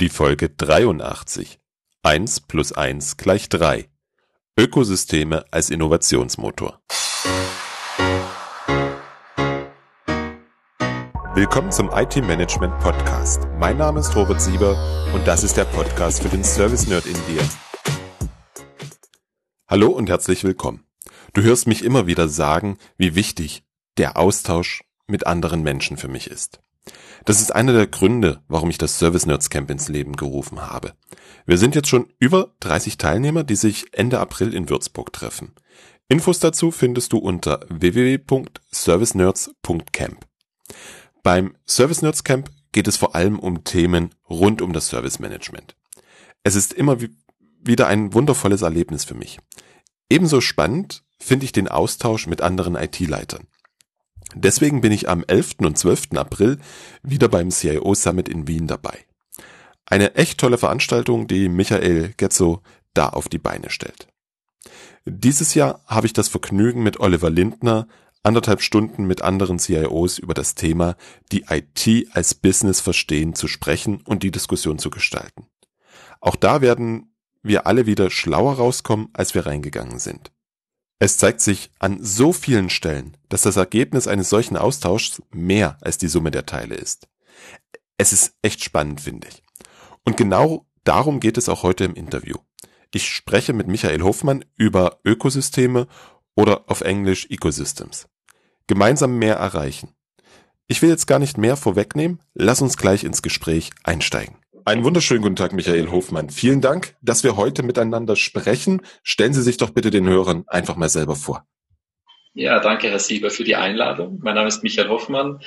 Die Folge 83 1 plus 1 gleich 3 Ökosysteme als Innovationsmotor. Willkommen zum IT Management Podcast. Mein Name ist Robert Sieber und das ist der Podcast für den Service Nerd in dir. Hallo und herzlich willkommen. Du hörst mich immer wieder sagen, wie wichtig der Austausch mit anderen Menschen für mich ist. Das ist einer der Gründe, warum ich das Service Nerds Camp ins Leben gerufen habe. Wir sind jetzt schon über 30 Teilnehmer, die sich Ende April in Würzburg treffen. Infos dazu findest du unter www.servicenerds.camp. Beim Service Nerds Camp geht es vor allem um Themen rund um das Service Management. Es ist immer wieder ein wundervolles Erlebnis für mich. Ebenso spannend finde ich den Austausch mit anderen IT-Leitern. Deswegen bin ich am 11. und 12. April wieder beim CIO Summit in Wien dabei. Eine echt tolle Veranstaltung, die Michael Getzo da auf die Beine stellt. Dieses Jahr habe ich das Vergnügen mit Oliver Lindner anderthalb Stunden mit anderen CIOs über das Thema die IT als Business verstehen zu sprechen und die Diskussion zu gestalten. Auch da werden wir alle wieder schlauer rauskommen, als wir reingegangen sind. Es zeigt sich an so vielen Stellen, dass das Ergebnis eines solchen Austauschs mehr als die Summe der Teile ist. Es ist echt spannend, finde ich. Und genau darum geht es auch heute im Interview. Ich spreche mit Michael Hofmann über Ökosysteme oder auf Englisch Ecosystems. Gemeinsam mehr erreichen. Ich will jetzt gar nicht mehr vorwegnehmen, lass uns gleich ins Gespräch einsteigen. Einen wunderschönen guten Tag, Michael Hofmann. Vielen Dank, dass wir heute miteinander sprechen. Stellen Sie sich doch bitte den Hörern einfach mal selber vor. Ja, danke, Herr Sieber, für die Einladung. Mein Name ist Michael Hoffmann,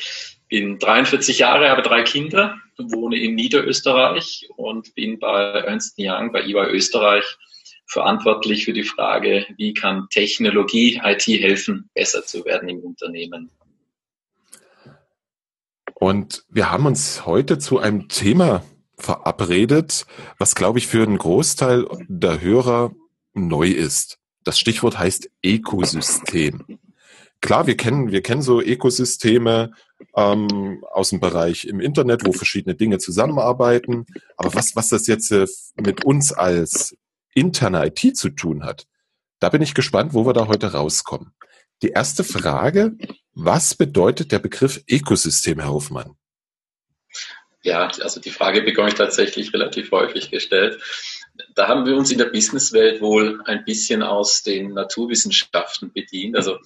bin 43 Jahre, habe drei Kinder, wohne in Niederösterreich und bin bei Ernst Young, bei EY Österreich, verantwortlich für die Frage, wie kann Technologie IT helfen, besser zu werden im Unternehmen. Und wir haben uns heute zu einem Thema verabredet, was glaube ich für einen Großteil der Hörer neu ist. Das Stichwort heißt Ökosystem. Klar, wir kennen, wir kennen so Ökosysteme ähm, aus dem Bereich im Internet, wo verschiedene Dinge zusammenarbeiten. Aber was, was das jetzt äh, mit uns als interne IT zu tun hat, da bin ich gespannt, wo wir da heute rauskommen. Die erste Frage, was bedeutet der Begriff Ökosystem, Herr Hofmann? Ja, also die Frage bekomme ich tatsächlich relativ häufig gestellt. Da haben wir uns in der Businesswelt wohl ein bisschen aus den Naturwissenschaften bedient. Also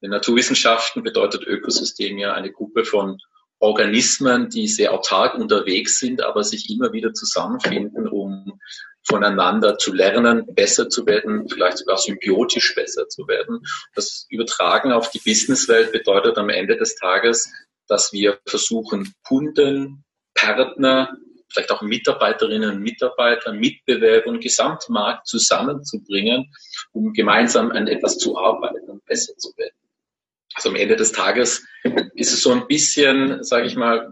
in Naturwissenschaften bedeutet Ökosystem ja eine Gruppe von Organismen, die sehr autark unterwegs sind, aber sich immer wieder zusammenfinden, um voneinander zu lernen, besser zu werden, vielleicht sogar symbiotisch besser zu werden. Das Übertragen auf die Businesswelt bedeutet am Ende des Tages, dass wir versuchen, Kunden, Partner, vielleicht auch Mitarbeiterinnen und Mitarbeiter, Mitbewerber und Gesamtmarkt zusammenzubringen, um gemeinsam an etwas zu arbeiten und besser zu werden. Also am Ende des Tages ist es so ein bisschen, sage ich mal,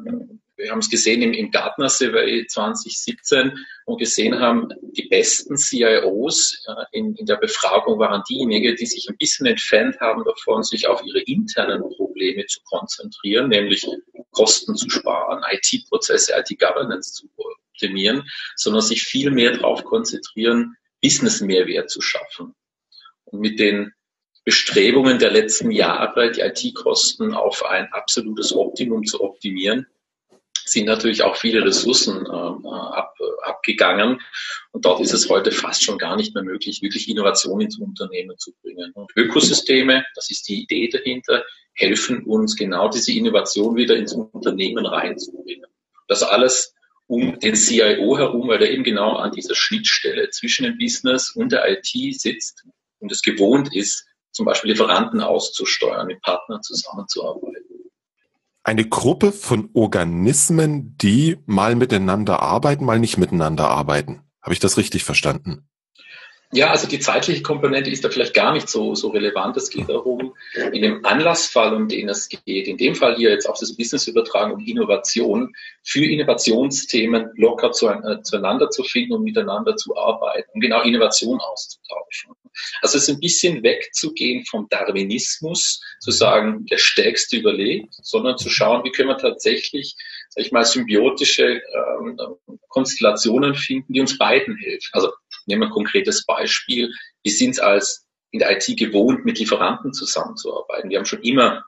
wir haben es gesehen im, im Gartner Survey 2017 und gesehen haben, die besten CIOs äh, in, in der Befragung waren diejenigen, die sich ein bisschen entfernt haben davon, sich auf ihre internen Probleme zu konzentrieren, nämlich Kosten zu sparen, IT-Prozesse, IT-Governance zu optimieren, sondern sich viel mehr darauf konzentrieren, Business-Mehrwert zu schaffen. Und mit den Bestrebungen der letzten Jahre, die IT-Kosten auf ein absolutes Optimum zu optimieren, sind natürlich auch viele Ressourcen äh, ab, abgegangen. Und dort ist es heute fast schon gar nicht mehr möglich, wirklich Innovation ins Unternehmen zu bringen. Und Ökosysteme, das ist die Idee dahinter, helfen uns genau diese Innovation wieder ins Unternehmen reinzubringen. Das alles um den CIO herum, weil er eben genau an dieser Schnittstelle zwischen dem Business und der IT sitzt und es gewohnt ist, zum Beispiel Lieferanten auszusteuern, mit Partnern zusammenzuarbeiten eine Gruppe von Organismen, die mal miteinander arbeiten, mal nicht miteinander arbeiten. Habe ich das richtig verstanden? Ja, also die zeitliche Komponente ist da vielleicht gar nicht so, so relevant. Es geht darum, in dem Anlassfall, um den es geht, in dem Fall hier jetzt auf das Business übertragen, um Innovation, für Innovationsthemen locker äh, zueinander zu finden und miteinander zu arbeiten, um genau Innovation auszutauschen. Also es ist ein bisschen wegzugehen vom Darwinismus, zu sagen, der Stärkste überlebt, sondern zu schauen, wie können wir tatsächlich sag ich mal, symbiotische ähm, Konstellationen finden, die uns beiden helfen. Also nehmen wir ein konkretes Beispiel. Wir sind es als in der IT gewohnt, mit Lieferanten zusammenzuarbeiten. Wir haben schon immer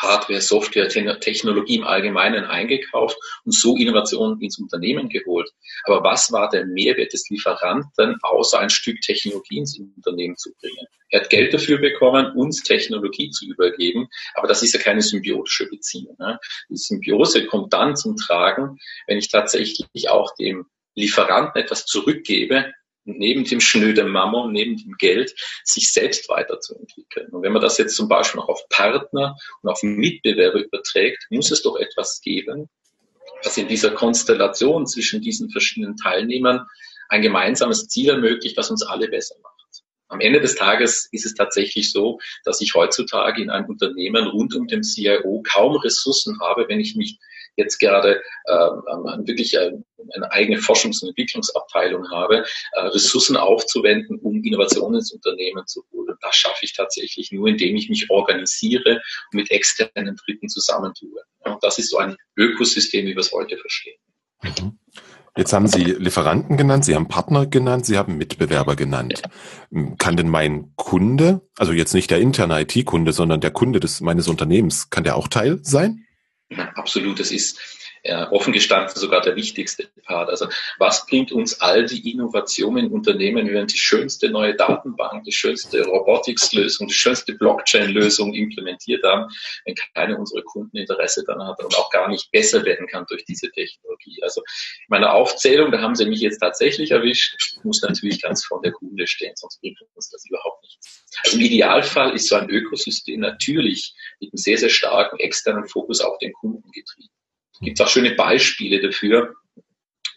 Hardware, Software, Technologie im Allgemeinen eingekauft und so Innovationen ins Unternehmen geholt. Aber was war der Mehrwert des Lieferanten, außer ein Stück Technologie ins Unternehmen zu bringen? Er hat Geld dafür bekommen, uns Technologie zu übergeben, aber das ist ja keine symbiotische Beziehung. Ne? Die Symbiose kommt dann zum Tragen, wenn ich tatsächlich auch dem Lieferanten etwas zurückgebe, neben dem schnöden Mammon, neben dem Geld, sich selbst weiterzuentwickeln. Und wenn man das jetzt zum Beispiel noch auf Partner und auf Mitbewerber überträgt, muss es doch etwas geben, was in dieser Konstellation zwischen diesen verschiedenen Teilnehmern ein gemeinsames Ziel ermöglicht, was uns alle besser macht. Am Ende des Tages ist es tatsächlich so, dass ich heutzutage in einem Unternehmen rund um den CIO kaum Ressourcen habe, wenn ich mich jetzt gerade äh, wirklich äh, eine eigene Forschungs- und Entwicklungsabteilung habe, äh, Ressourcen aufzuwenden, um Innovationen ins Unternehmen zu holen. Das schaffe ich tatsächlich nur, indem ich mich organisiere und mit externen Dritten zusammentue. Und das ist so ein Ökosystem, wie wir es heute verstehen. Mhm. Jetzt haben Sie Lieferanten genannt, Sie haben Partner genannt, Sie haben Mitbewerber genannt. Kann denn mein Kunde, also jetzt nicht der interne IT-Kunde, sondern der Kunde des, meines Unternehmens, kann der auch Teil sein? Absolut, das ist äh, offen gestanden sogar der wichtigste Part. Also was bringt uns all die Innovationen in Unternehmen, wenn die schönste neue Datenbank, die schönste Robotics-Lösung, die schönste Blockchain-Lösung implementiert haben, wenn keine unserer Kunden Interesse daran hat und auch gar nicht besser werden kann durch diese Technologie. Also meine Aufzählung, da haben Sie mich jetzt tatsächlich erwischt, muss natürlich ganz vor der Kunde stehen, sonst bringt uns das überhaupt nichts. Also im Idealfall ist so ein Ökosystem natürlich mit einem sehr, sehr starken externen Fokus auf den Kunden getrieben gibt auch schöne Beispiele dafür,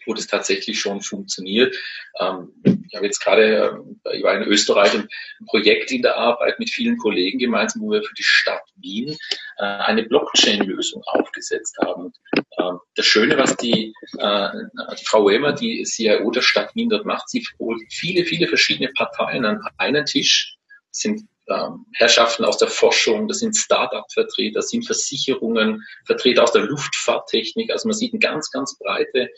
wo das tatsächlich schon funktioniert. Ähm, ich habe jetzt gerade, äh, ich war in Österreich ein Projekt in der Arbeit mit vielen Kollegen gemeinsam, wo wir für die Stadt Wien äh, eine Blockchain-Lösung aufgesetzt haben. Ähm, das Schöne, was die, äh, die Frau Wemer, die CIO der Stadt Wien dort macht, sie holt viele, viele verschiedene Parteien an einen Tisch, sind ähm, Herrschaften aus der Forschung, das sind Start-up-Vertreter, das sind Versicherungen, Vertreter aus der Luftfahrttechnik. Also man sieht eine ganz, ganz breite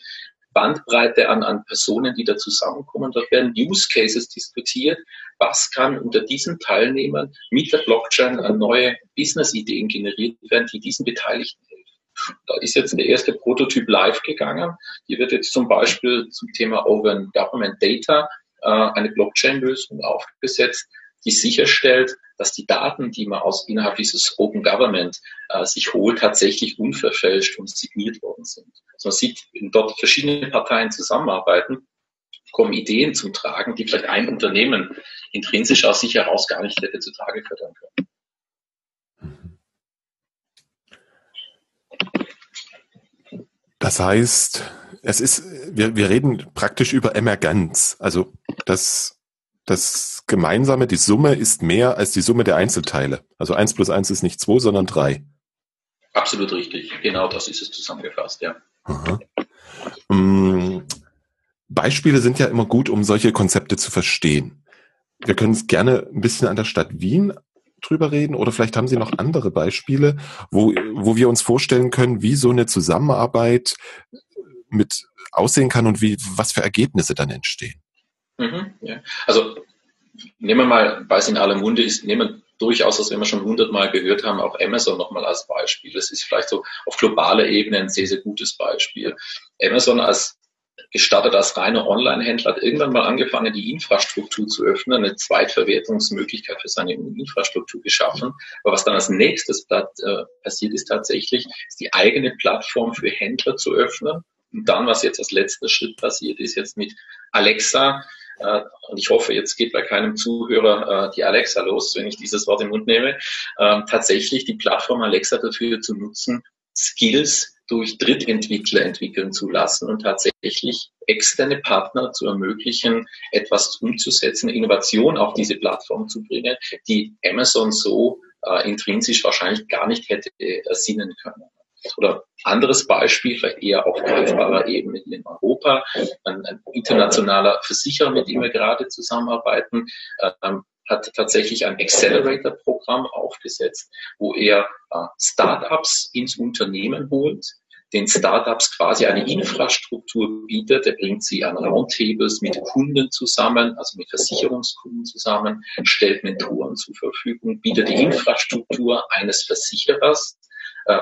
Bandbreite an, an Personen, die da zusammenkommen. Dort werden Use Cases diskutiert. Was kann unter diesen Teilnehmern mit der Blockchain neue Business-Ideen generiert werden, die diesen Beteiligten helfen? Da ist jetzt der erste Prototyp live gegangen. Hier wird jetzt zum Beispiel zum Thema Open Government Data äh, eine Blockchain-Lösung aufgesetzt, die sicherstellt, dass die Daten, die man aus innerhalb dieses Open Government äh, sich holt, tatsächlich unverfälscht und signiert worden sind. Also man sieht, wenn dort verschiedene Parteien zusammenarbeiten, kommen Ideen zum Tragen, die vielleicht ein Unternehmen intrinsisch aus sich heraus gar nicht hätte zutage fördern können. Das heißt, es ist, wir, wir reden praktisch über Emergenz. Also das das Gemeinsame, die Summe ist mehr als die Summe der Einzelteile. Also eins plus eins ist nicht zwei, sondern drei. Absolut richtig. Genau das ist es zusammengefasst, ja. Mm, Beispiele sind ja immer gut, um solche Konzepte zu verstehen. Wir können es gerne ein bisschen an der Stadt Wien drüber reden oder vielleicht haben Sie noch andere Beispiele, wo, wo wir uns vorstellen können, wie so eine Zusammenarbeit mit aussehen kann und wie, was für Ergebnisse dann entstehen. Mhm, ja. Also nehmen wir mal, weil es in aller Munde ist, nehmen wir durchaus, was wir schon hundertmal gehört haben, auch Amazon nochmal als Beispiel. Das ist vielleicht so auf globaler Ebene ein sehr, sehr gutes Beispiel. Amazon als gestartet als reiner Online-Händler, hat irgendwann mal angefangen, die Infrastruktur zu öffnen, eine Zweitverwertungsmöglichkeit für seine Infrastruktur geschaffen. Aber was dann als nächstes äh, passiert ist tatsächlich, ist die eigene Plattform für Händler zu öffnen. Und dann, was jetzt als letzter Schritt passiert ist, jetzt mit Alexa äh, und ich hoffe, jetzt geht bei keinem Zuhörer äh, die Alexa los, wenn ich dieses Wort im Mund nehme, ähm, tatsächlich die Plattform Alexa dafür zu nutzen, Skills durch Drittentwickler entwickeln zu lassen und tatsächlich externe Partner zu ermöglichen, etwas umzusetzen, Innovation auf diese Plattform zu bringen, die Amazon so äh, intrinsisch wahrscheinlich gar nicht hätte ersinnen können. Oder anderes Beispiel, vielleicht eher auf greifbarer Ebene in Europa, ein, ein, internationaler Versicherer, mit dem wir gerade zusammenarbeiten, ähm, hat tatsächlich ein Accelerator-Programm aufgesetzt, wo er äh, Startups ins Unternehmen holt, den Startups quasi eine Infrastruktur bietet. Er bringt sie an Roundtables mit Kunden zusammen, also mit Versicherungskunden zusammen, stellt Mentoren zur Verfügung, bietet die Infrastruktur eines Versicherers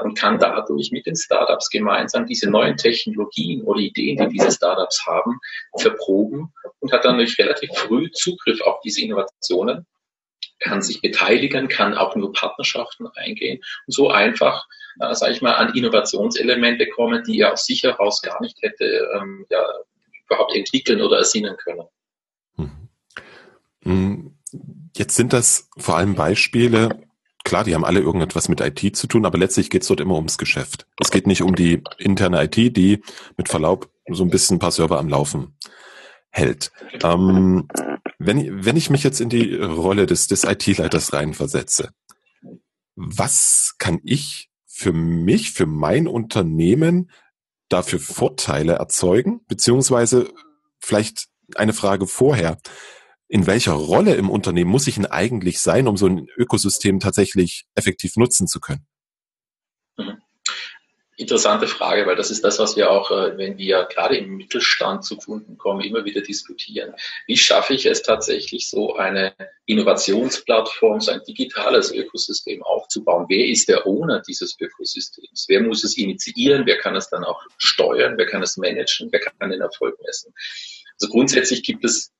und kann dadurch mit den Startups gemeinsam diese neuen Technologien oder Ideen, die diese Startups haben, verproben und hat dann durch relativ früh Zugriff auf diese Innovationen kann sich beteiligen, kann auch nur Partnerschaften eingehen und so einfach, äh, sage ich mal, an Innovationselemente kommen, die er aus sich heraus gar nicht hätte ähm, ja, überhaupt entwickeln oder ersinnen können. Mhm. Mhm. Jetzt sind das vor allem Beispiele, klar, die haben alle irgendetwas mit IT zu tun, aber letztlich geht es dort immer ums Geschäft. Es geht nicht um die interne IT, die mit Verlaub so ein bisschen ein paar Server am Laufen hält. Ähm, wenn, wenn ich mich jetzt in die Rolle des, des IT-Leiters reinversetze, was kann ich für mich, für mein Unternehmen dafür Vorteile erzeugen? Beziehungsweise vielleicht eine Frage vorher. In welcher Rolle im Unternehmen muss ich denn eigentlich sein, um so ein Ökosystem tatsächlich effektiv nutzen zu können? Interessante Frage, weil das ist das, was wir auch, äh, wenn wir gerade im Mittelstand zu Kunden kommen, immer wieder diskutieren. Wie schaffe ich es tatsächlich, so eine Innovationsplattform, so ein digitales Ökosystem aufzubauen? Wer ist der Owner dieses Ökosystems? Wer muss es initiieren? Wer kann es dann auch steuern? Wer kann es managen? Wer kann den Erfolg messen? Also grundsätzlich gibt es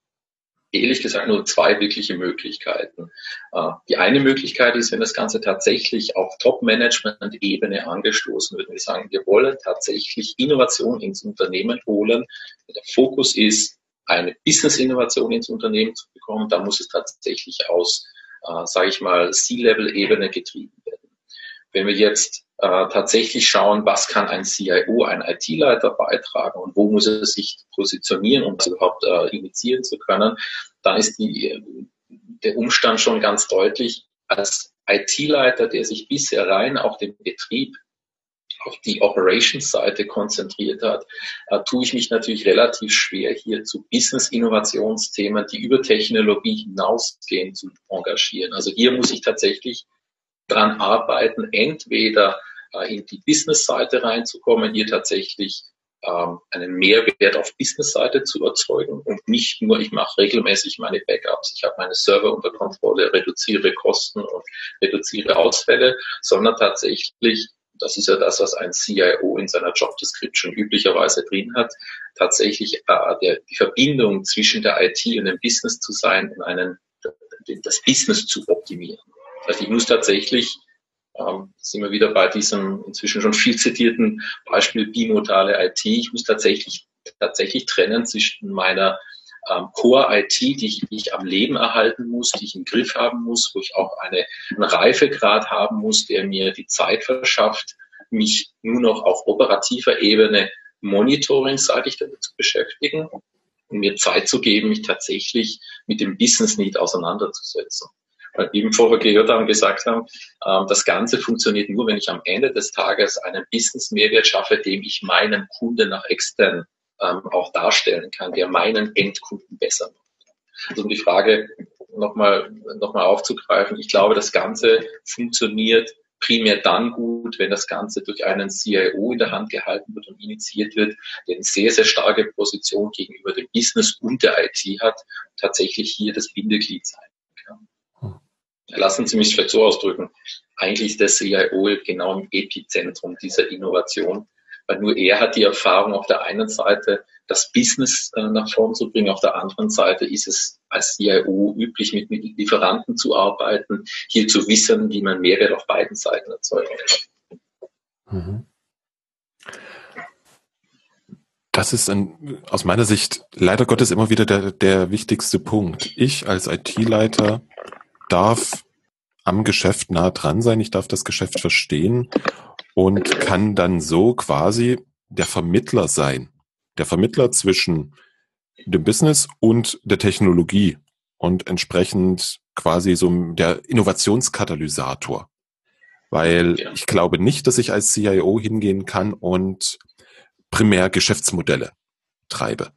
ehrlich gesagt nur zwei wirkliche Möglichkeiten. Äh, die eine Möglichkeit ist, wenn das Ganze tatsächlich auf Top-Management-Ebene angestoßen wird. Wir sagen, wir wollen tatsächlich Innovation ins Unternehmen holen. Der Fokus ist, eine Business-Innovation ins Unternehmen zu bekommen. Da muss es tatsächlich aus, äh, sage ich mal, C-Level-Ebene getrieben werden. Wenn wir jetzt äh, tatsächlich schauen, was kann ein CIO, ein IT-Leiter beitragen und wo muss er sich positionieren, um das überhaupt äh, initiieren zu können, dann ist die, der Umstand schon ganz deutlich, als IT-Leiter, der sich bisher rein auf den Betrieb, auf die Operations-Seite konzentriert hat, äh, tue ich mich natürlich relativ schwer, hier zu Business-Innovationsthemen, die über Technologie hinausgehen, zu engagieren. Also hier muss ich tatsächlich dran arbeiten, entweder äh, in die Business-Seite reinzukommen, hier tatsächlich ähm, einen Mehrwert auf Business-Seite zu erzeugen und nicht nur, ich mache regelmäßig meine Backups, ich habe meine Server unter Kontrolle, reduziere Kosten und reduziere Ausfälle, sondern tatsächlich, das ist ja das, was ein CIO in seiner Job Description üblicherweise drin hat, tatsächlich äh, der, die Verbindung zwischen der IT und dem Business zu sein und einen, das Business zu optimieren. Also ich muss tatsächlich ähm, sind wir wieder bei diesem inzwischen schon viel zitierten Beispiel bimodale IT. Ich muss tatsächlich, tatsächlich trennen zwischen meiner ähm, Core-IT, die ich, die ich am Leben erhalten muss, die ich im Griff haben muss, wo ich auch eine, einen Reifegrad haben muss, der mir die Zeit verschafft, mich nur noch auf operativer Ebene monitoring-seitig damit zu beschäftigen und mir Zeit zu geben, mich tatsächlich mit dem Business Need auseinanderzusetzen eben vorher gehört haben, gesagt haben, ähm, das Ganze funktioniert nur, wenn ich am Ende des Tages einen Business-Mehrwert schaffe, dem ich meinen Kunden nach extern ähm, auch darstellen kann, der meinen Endkunden besser macht. Also um die Frage nochmal noch mal aufzugreifen, ich glaube, das Ganze funktioniert primär dann gut, wenn das Ganze durch einen CIO in der Hand gehalten wird und initiiert wird, der eine sehr, sehr starke Position gegenüber dem Business und der IT hat, tatsächlich hier das Bindeglied sein lassen Sie mich vielleicht so ausdrücken, eigentlich ist der CIO genau im Epizentrum dieser Innovation, weil nur er hat die Erfahrung auf der einen Seite, das Business äh, nach vorn zu bringen, auf der anderen Seite ist es als CIO üblich, mit, Lieferanten zu arbeiten, hier zu wissen, wie man Mehrwert auf beiden Seiten erzeugen kann. Mhm. Das ist ein, aus meiner Sicht leider Gottes immer wieder der, der wichtigste Punkt. Ich als IT-Leiter darf am Geschäft nah dran sein, ich darf das Geschäft verstehen und kann dann so quasi der Vermittler sein. Der Vermittler zwischen dem Business und der Technologie und entsprechend quasi so der Innovationskatalysator. Weil ja. ich glaube nicht, dass ich als CIO hingehen kann und primär Geschäftsmodelle treibe.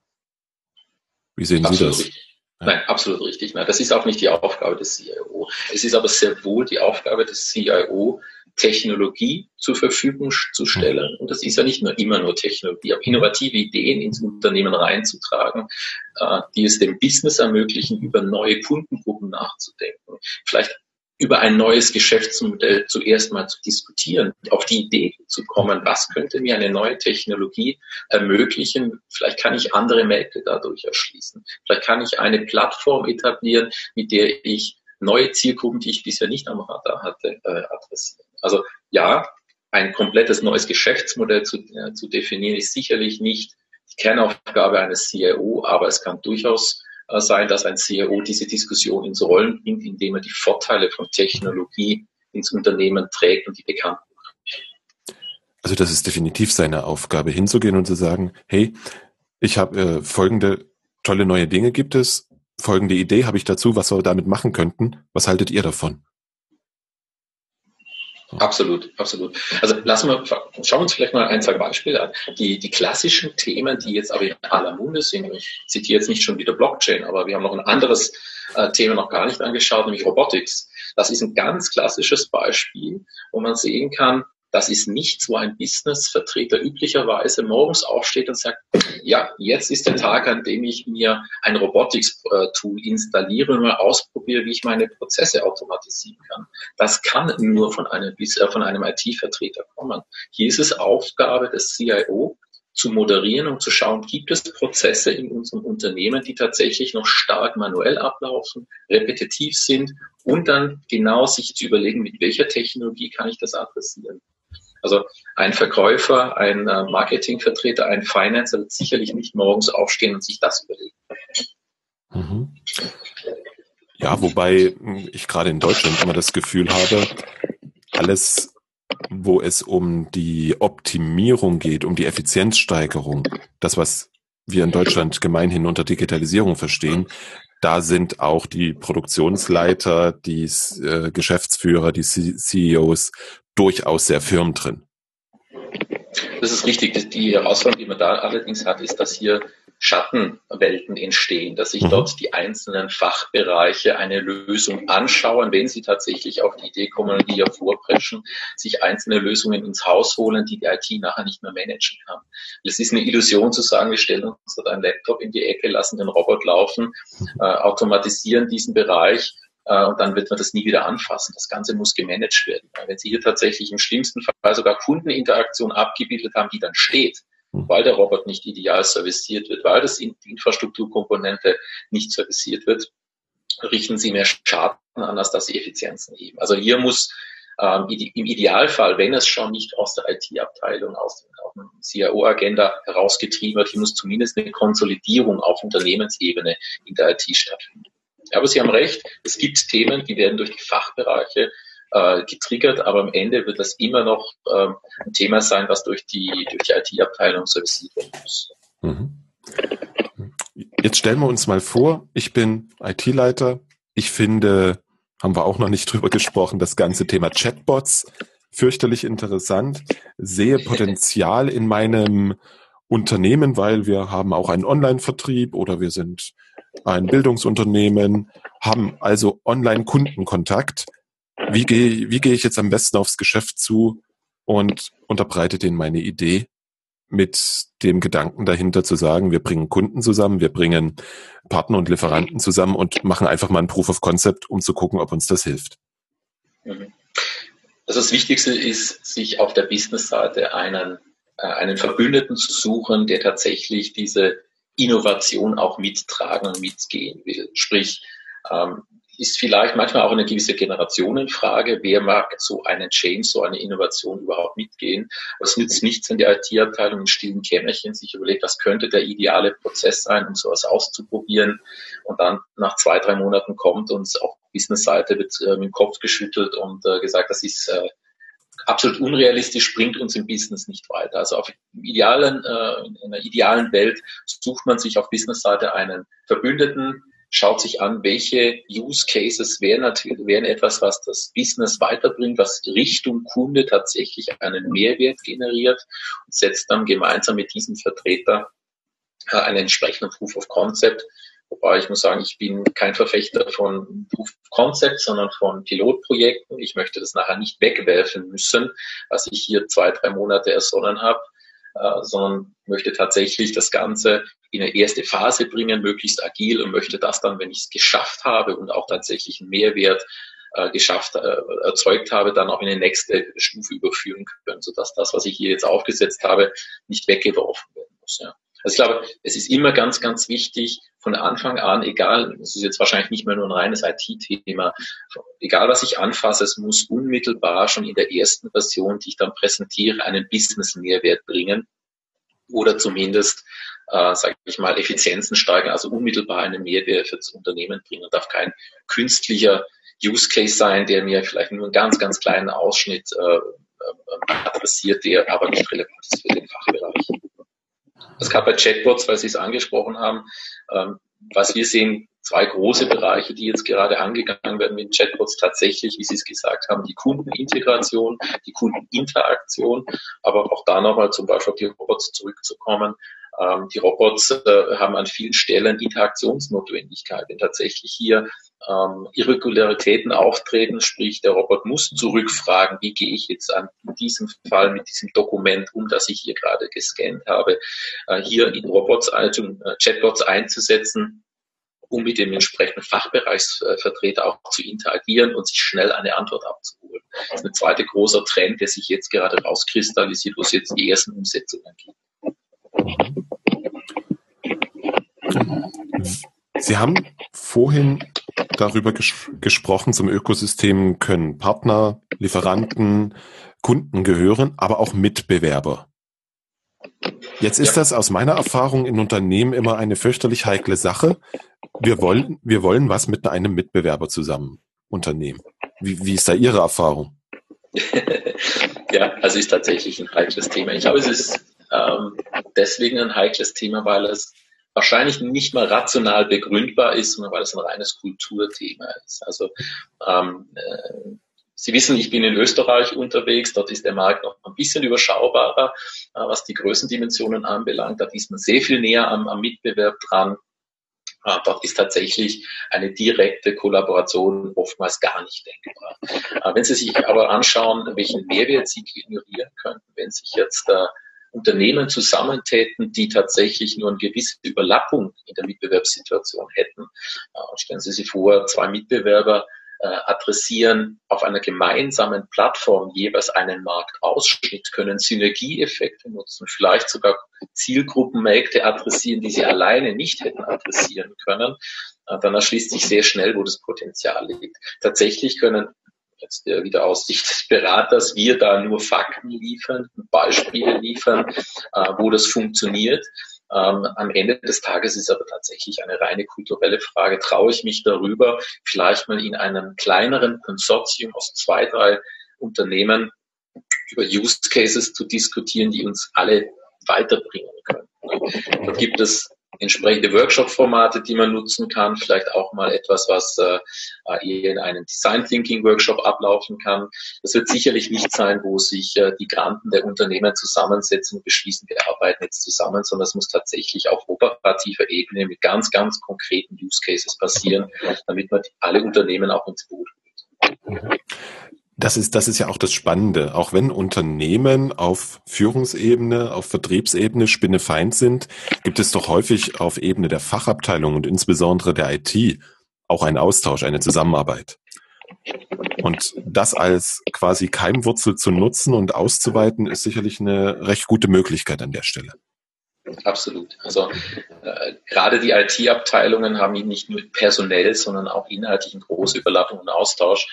Wie sehen Absolut. Sie das? Nein, absolut richtig. Das ist auch nicht die Aufgabe des CIO. Es ist aber sehr wohl die Aufgabe des CIO, Technologie zur Verfügung zu stellen. Und das ist ja nicht nur immer nur Technologie, aber innovative Ideen ins Unternehmen reinzutragen, äh, die es dem Business ermöglichen, über neue Kundengruppen nachzudenken. Vielleicht über ein neues Geschäftsmodell zuerst mal zu diskutieren, auf die Idee zu kommen, was könnte mir eine neue Technologie ermöglichen. Vielleicht kann ich andere Märkte dadurch erschließen. Vielleicht kann ich eine Plattform etablieren, mit der ich neue Zielgruppen, die ich bisher nicht am Radar hatte, äh, adressieren. Also ja, ein komplettes neues Geschäftsmodell zu, äh, zu definieren, ist sicherlich nicht die Kernaufgabe eines CIO, aber es kann durchaus sein, dass ein CIO diese Diskussion ins Rollen bringt, indem er die Vorteile von Technologie ins Unternehmen trägt und die bekannt. Also das ist definitiv seine Aufgabe, hinzugehen und zu sagen, hey, ich habe äh, folgende tolle neue Dinge gibt es, folgende Idee habe ich dazu, was wir damit machen könnten. Was haltet ihr davon? Absolut, absolut. Also lassen wir, schauen wir uns vielleicht mal ein, zwei Beispiele an. Die, die klassischen Themen, die jetzt aber in aller Munde sind, ich zitiere jetzt nicht schon wieder Blockchain, aber wir haben noch ein anderes äh, Thema noch gar nicht angeschaut, nämlich Robotics. Das ist ein ganz klassisches Beispiel, wo man sehen kann, das ist nichts, wo ein Businessvertreter üblicherweise morgens aufsteht und sagt, ja, jetzt ist der Tag, an dem ich mir ein Robotics-Tool installiere und mal ausprobiere, wie ich meine Prozesse automatisieren kann. Das kann nur von einem, äh, von einem IT-Vertreter kommen. Hier ist es Aufgabe des CIO, zu moderieren und zu schauen, gibt es Prozesse in unserem Unternehmen, die tatsächlich noch stark manuell ablaufen, repetitiv sind und dann genau sich zu überlegen, mit welcher Technologie kann ich das adressieren. Also ein Verkäufer, ein äh, Marketingvertreter, ein Financer wird sicherlich nicht morgens aufstehen und sich das überlegen. Mhm. Ja, wobei ich gerade in Deutschland immer das Gefühl habe, alles, wo es um die Optimierung geht, um die Effizienzsteigerung, das, was wir in Deutschland gemeinhin unter Digitalisierung verstehen, da sind auch die Produktionsleiter, die äh, Geschäftsführer, die C CEOs durchaus sehr firm drin. Das ist richtig. Die Herausforderung, die man da allerdings hat, ist, dass hier Schattenwelten entstehen, dass sich mhm. dort die einzelnen Fachbereiche eine Lösung anschauen, wenn sie tatsächlich auf die Idee kommen und die ja vorpreschen, sich einzelne Lösungen ins Haus holen, die die IT nachher nicht mehr managen kann. Es ist eine Illusion zu sagen, wir stellen uns dort einen Laptop in die Ecke, lassen den Robot laufen, mhm. äh, automatisieren diesen Bereich äh, und dann wird man das nie wieder anfassen. Das Ganze muss gemanagt werden. Wenn Sie hier tatsächlich im schlimmsten Fall sogar Kundeninteraktion abgebildet haben, die dann steht, hm. weil der Robot nicht ideal serviciert wird, weil das in, die Infrastrukturkomponente nicht serviciert wird, richten Sie mehr Schaden an, als dass Sie Effizienzen heben. Also hier muss ähm, im Idealfall, wenn es schon nicht aus der IT-Abteilung, aus der CIO-Agenda herausgetrieben wird, hier muss zumindest eine Konsolidierung auf Unternehmensebene in der IT stattfinden. Aber Sie haben recht, es gibt Themen, die werden durch die Fachbereiche äh, getriggert, aber am Ende wird das immer noch ähm, ein Thema sein, was durch die, durch die IT-Abteilung serviciert werden muss. Mhm. Jetzt stellen wir uns mal vor, ich bin IT-Leiter. Ich finde, haben wir auch noch nicht drüber gesprochen, das ganze Thema Chatbots fürchterlich interessant, sehe Potenzial in meinem Unternehmen, weil wir haben auch einen Online-Vertrieb oder wir sind ein Bildungsunternehmen, haben also Online-Kundenkontakt. Wie gehe, wie gehe ich jetzt am besten aufs Geschäft zu und unterbreite denen meine Idee mit dem Gedanken dahinter zu sagen, wir bringen Kunden zusammen, wir bringen Partner und Lieferanten zusammen und machen einfach mal ein Proof of Concept, um zu gucken, ob uns das hilft. Also das Wichtigste ist, sich auf der Business-Seite einen, äh, einen Verbündeten zu suchen, der tatsächlich diese Innovation auch mittragen und mitgehen will. Sprich, ähm, ist vielleicht manchmal auch eine gewisse Generationenfrage. Wer mag so einen Change, so eine Innovation überhaupt mitgehen? Es nützt nichts, wenn die IT-Abteilung in stillen Kämmerchen sich überlegt, was könnte der ideale Prozess sein, um sowas auszuprobieren. Und dann nach zwei, drei Monaten kommt und auf Business-Seite wird äh, mit dem Kopf geschüttelt und äh, gesagt, das ist äh, absolut unrealistisch, bringt uns im Business nicht weiter. Also auf idealen, äh, in einer idealen Welt sucht man sich auf Business-Seite einen Verbündeten, schaut sich an, welche Use Cases wären natürlich wären etwas, was das Business weiterbringt, was Richtung Kunde tatsächlich einen Mehrwert generiert und setzt dann gemeinsam mit diesem Vertreter äh, einen entsprechenden Proof of Concept Wobei ich muss sagen, ich bin kein Verfechter von Proof of Concept, sondern von Pilotprojekten. Ich möchte das nachher nicht wegwerfen müssen, was ich hier zwei, drei Monate ersonnen habe, äh, sondern möchte tatsächlich das Ganze in eine erste Phase bringen, möglichst agil und möchte das dann, wenn ich es geschafft habe und auch tatsächlich einen Mehrwert äh, geschafft, äh, erzeugt habe, dann auch in die nächste Stufe überführen können, sodass das, was ich hier jetzt aufgesetzt habe, nicht weggeworfen werden muss. Ja. Also ich glaube, es ist immer ganz, ganz wichtig, von Anfang an, egal, es ist jetzt wahrscheinlich nicht mehr nur ein reines IT-Thema, egal was ich anfasse, es muss unmittelbar schon in der ersten Version, die ich dann präsentiere, einen Business-Mehrwert bringen oder zumindest, äh, sage ich mal, Effizienzen steigern, also unmittelbar einen Mehrwert für das Unternehmen bringen. Und darf kein künstlicher Use Case sein, der mir vielleicht nur einen ganz, ganz kleinen Ausschnitt äh, äh, adressiert, der aber nicht relevant ist für den Fachbereich. Das gab bei Chatbots, weil Sie es angesprochen haben. Ähm, was wir sehen, zwei große Bereiche, die jetzt gerade angegangen werden mit Chatbots, tatsächlich, wie Sie es gesagt haben, die Kundenintegration, die Kundeninteraktion, aber auch da nochmal zum Beispiel auf die Robots zurückzukommen. Ähm, die Robots äh, haben an vielen Stellen Interaktionsnotwendigkeit. Wenn tatsächlich hier ähm, Irregularitäten auftreten, sprich der Robot muss zurückfragen, wie gehe ich jetzt an in diesem Fall mit diesem Dokument um, das ich hier gerade gescannt habe, äh, hier in Robots, also äh, Chatbots einzusetzen, um mit dem entsprechenden Fachbereichsvertreter auch zu interagieren und sich schnell eine Antwort abzuholen. Das ist ein zweiter großer Trend, der sich jetzt gerade rauskristallisiert, wo es jetzt die ersten Umsetzungen gibt. Sie haben vorhin darüber ges gesprochen, zum Ökosystem können Partner, Lieferanten, Kunden gehören, aber auch Mitbewerber. Jetzt ist ja. das aus meiner Erfahrung in Unternehmen immer eine fürchterlich heikle Sache. Wir wollen, wir wollen was mit einem Mitbewerber zusammen unternehmen. Wie, wie ist da Ihre Erfahrung? ja, also ist tatsächlich ein heikles Thema. Ich glaube, es ist ähm, deswegen ein heikles Thema, weil es wahrscheinlich nicht mal rational begründbar ist, sondern weil es ein reines Kulturthema ist. Also ähm, äh, Sie wissen, ich bin in Österreich unterwegs, dort ist der Markt noch ein bisschen überschaubarer, äh, was die Größendimensionen anbelangt. Da ist man sehr viel näher am, am Mitbewerb dran. Äh, dort ist tatsächlich eine direkte Kollaboration oftmals gar nicht denkbar. Äh, wenn Sie sich aber anschauen, welchen Mehrwert Sie generieren könnten, wenn sich jetzt äh, Unternehmen zusammentäten, die tatsächlich nur eine gewisse Überlappung in der Mitbewerbssituation hätten. Äh, stellen Sie sich vor, zwei Mitbewerber äh, adressieren auf einer gemeinsamen Plattform jeweils einen Marktausschnitt, können Synergieeffekte nutzen, vielleicht sogar Zielgruppenmärkte adressieren, die sie alleine nicht hätten adressieren können. Äh, dann erschließt sich sehr schnell, wo das Potenzial liegt. Tatsächlich können jetzt wieder aus Sicht des Beraters, wir da nur Fakten liefern, Beispiele liefern, äh, wo das funktioniert. Ähm, am Ende des Tages ist aber tatsächlich eine reine kulturelle Frage. Traue ich mich darüber, vielleicht mal in einem kleineren Konsortium aus zwei, drei Unternehmen über Use Cases zu diskutieren, die uns alle weiterbringen können. Dort gibt es entsprechende Workshop-Formate, die man nutzen kann, vielleicht auch mal etwas, was äh, eher in einem Design Thinking Workshop ablaufen kann. Das wird sicherlich nicht sein, wo sich äh, die Granten der Unternehmen zusammensetzen und beschließen, wir arbeiten jetzt zusammen, sondern es muss tatsächlich auf operativer Ebene mit ganz, ganz konkreten Use Cases passieren, damit man alle Unternehmen auch ins Boot holt. Das ist, das ist ja auch das Spannende. Auch wenn Unternehmen auf Führungsebene, auf Vertriebsebene spinnefeind sind, gibt es doch häufig auf Ebene der Fachabteilung und insbesondere der IT auch einen Austausch, eine Zusammenarbeit. Und das als quasi Keimwurzel zu nutzen und auszuweiten, ist sicherlich eine recht gute Möglichkeit an der Stelle. Absolut. Also äh, gerade die IT-Abteilungen haben nicht nur personell, sondern auch inhaltlich eine große Überlappung und Austausch.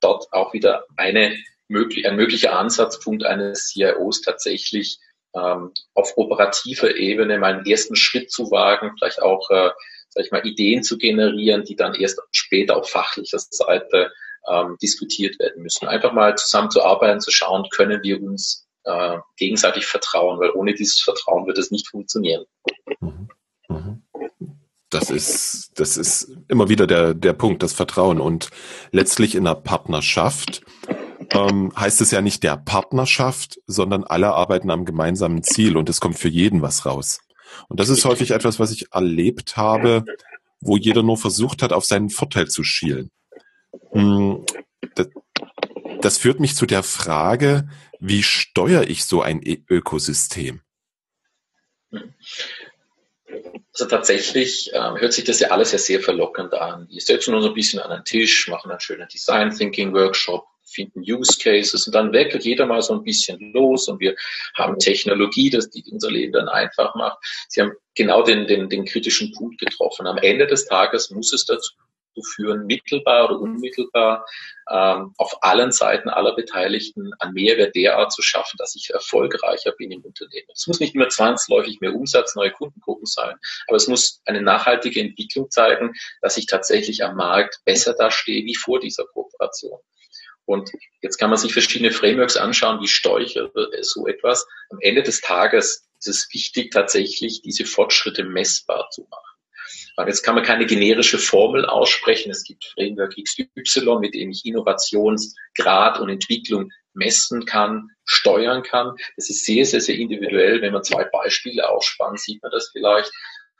Dort auch wieder eine, ein möglicher Ansatzpunkt eines CIOs tatsächlich ähm, auf operativer Ebene mal einen ersten Schritt zu wagen, vielleicht auch, äh, sag ich mal, Ideen zu generieren, die dann erst später auf fachlicher Seite ähm, diskutiert werden müssen. Einfach mal zusammenzuarbeiten, zu schauen, können wir uns äh, gegenseitig vertrauen, weil ohne dieses Vertrauen wird es nicht funktionieren. Mhm. Mhm. Das ist, das ist immer wieder der, der Punkt, das Vertrauen. Und letztlich in einer Partnerschaft ähm, heißt es ja nicht der Partnerschaft, sondern alle arbeiten am gemeinsamen Ziel und es kommt für jeden was raus. Und das ist häufig etwas, was ich erlebt habe, wo jeder nur versucht hat, auf seinen Vorteil zu schielen. Hm, das, das führt mich zu der Frage, wie steuere ich so ein Ökosystem? Also tatsächlich ähm, hört sich das ja alles ja sehr verlockend an. Wir setzen uns ein bisschen an einen Tisch, machen einen schönen Design Thinking Workshop, finden Use Cases und dann werkelt jeder mal so ein bisschen los und wir haben Technologie, das die unser Leben dann einfach macht. Sie haben genau den, den, den kritischen Punkt getroffen. Am Ende des Tages muss es dazu führen, mittelbar oder unmittelbar ähm, auf allen Seiten aller Beteiligten an Mehrwert derart zu schaffen, dass ich erfolgreicher bin im Unternehmen. Es muss nicht immer zwangsläufig mehr Umsatz, neue Kundengruppen sein, aber es muss eine nachhaltige Entwicklung zeigen, dass ich tatsächlich am Markt besser dastehe wie vor dieser Kooperation. Und jetzt kann man sich verschiedene Frameworks anschauen, wie steuere ich so etwas. Am Ende des Tages ist es wichtig, tatsächlich diese Fortschritte messbar zu machen. Jetzt kann man keine generische Formel aussprechen. Es gibt Framework XY, mit dem ich Innovationsgrad und Entwicklung messen kann, steuern kann. Das ist sehr, sehr, sehr individuell. Wenn man zwei Beispiele ausspannt, sieht man das vielleicht.